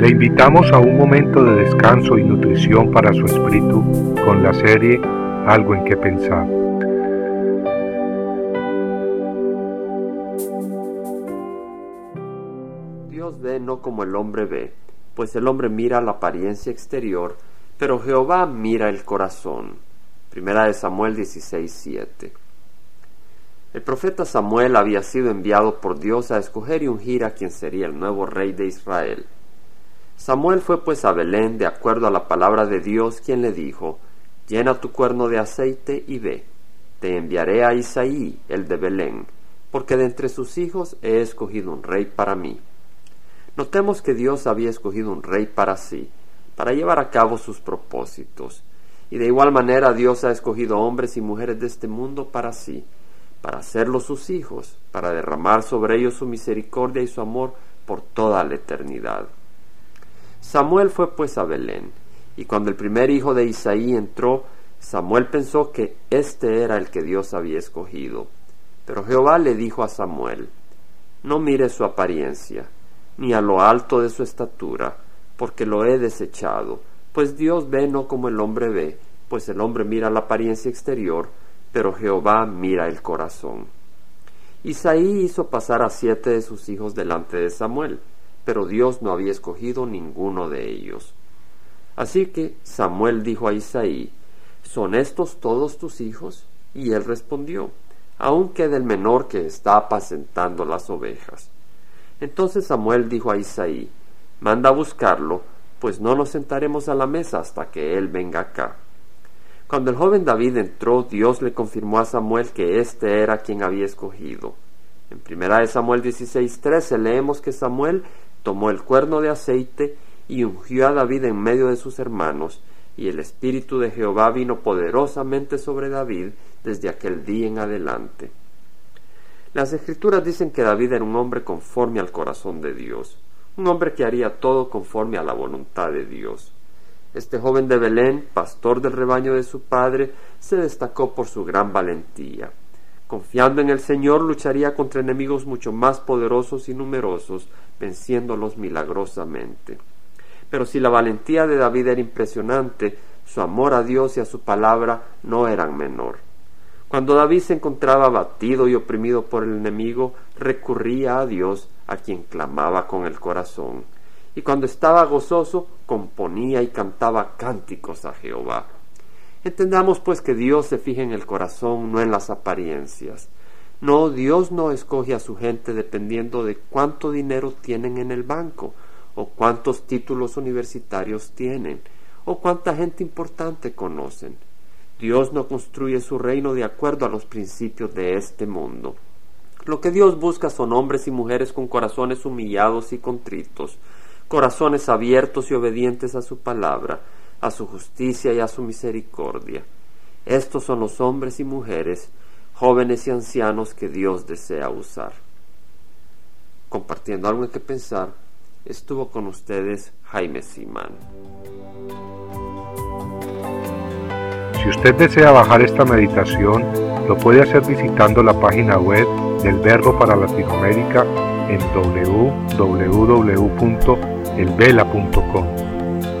Le invitamos a un momento de descanso y nutrición para su espíritu con la serie Algo en que pensar. Dios ve no como el hombre ve, pues el hombre mira la apariencia exterior, pero Jehová mira el corazón. Primera de Samuel 16:7. El profeta Samuel había sido enviado por Dios a escoger y ungir a quien sería el nuevo rey de Israel. Samuel fue pues a Belén de acuerdo a la palabra de Dios, quien le dijo, Llena tu cuerno de aceite y ve, te enviaré a Isaí, el de Belén, porque de entre sus hijos he escogido un rey para mí. Notemos que Dios había escogido un rey para sí, para llevar a cabo sus propósitos, y de igual manera Dios ha escogido hombres y mujeres de este mundo para sí, para hacerlos sus hijos, para derramar sobre ellos su misericordia y su amor por toda la eternidad. Samuel fue pues a Belén, y cuando el primer hijo de Isaí entró, Samuel pensó que éste era el que Dios había escogido. Pero Jehová le dijo a Samuel, No mires su apariencia, ni a lo alto de su estatura, porque lo he desechado, pues Dios ve no como el hombre ve, pues el hombre mira la apariencia exterior, pero Jehová mira el corazón. Isaí hizo pasar a siete de sus hijos delante de Samuel, pero Dios no había escogido ninguno de ellos. Así que Samuel dijo a Isaí, ¿son estos todos tus hijos? Y él respondió, aun queda el menor que está apacentando las ovejas. Entonces Samuel dijo a Isaí, manda a buscarlo, pues no nos sentaremos a la mesa hasta que él venga acá. Cuando el joven David entró, Dios le confirmó a Samuel que éste era quien había escogido. En primera de Samuel 16:13 leemos que Samuel tomó el cuerno de aceite y ungió a David en medio de sus hermanos, y el Espíritu de Jehová vino poderosamente sobre David desde aquel día en adelante. Las escrituras dicen que David era un hombre conforme al corazón de Dios, un hombre que haría todo conforme a la voluntad de Dios. Este joven de Belén, pastor del rebaño de su padre, se destacó por su gran valentía. Confiando en el Señor, lucharía contra enemigos mucho más poderosos y numerosos, venciéndolos milagrosamente. Pero si la valentía de David era impresionante, su amor a Dios y a su palabra no eran menor. Cuando David se encontraba abatido y oprimido por el enemigo, recurría a Dios, a quien clamaba con el corazón. Y cuando estaba gozoso, componía y cantaba cánticos a Jehová. Entendamos pues que Dios se fija en el corazón, no en las apariencias. No, Dios no escoge a su gente dependiendo de cuánto dinero tienen en el banco, o cuántos títulos universitarios tienen, o cuánta gente importante conocen. Dios no construye su reino de acuerdo a los principios de este mundo. Lo que Dios busca son hombres y mujeres con corazones humillados y contritos, corazones abiertos y obedientes a su palabra, a su justicia y a su misericordia. Estos son los hombres y mujeres, jóvenes y ancianos que Dios desea usar. Compartiendo algo en que pensar, estuvo con ustedes Jaime Simán. Si usted desea bajar esta meditación, lo puede hacer visitando la página web del Verbo para Latinoamérica en www.elvela.com.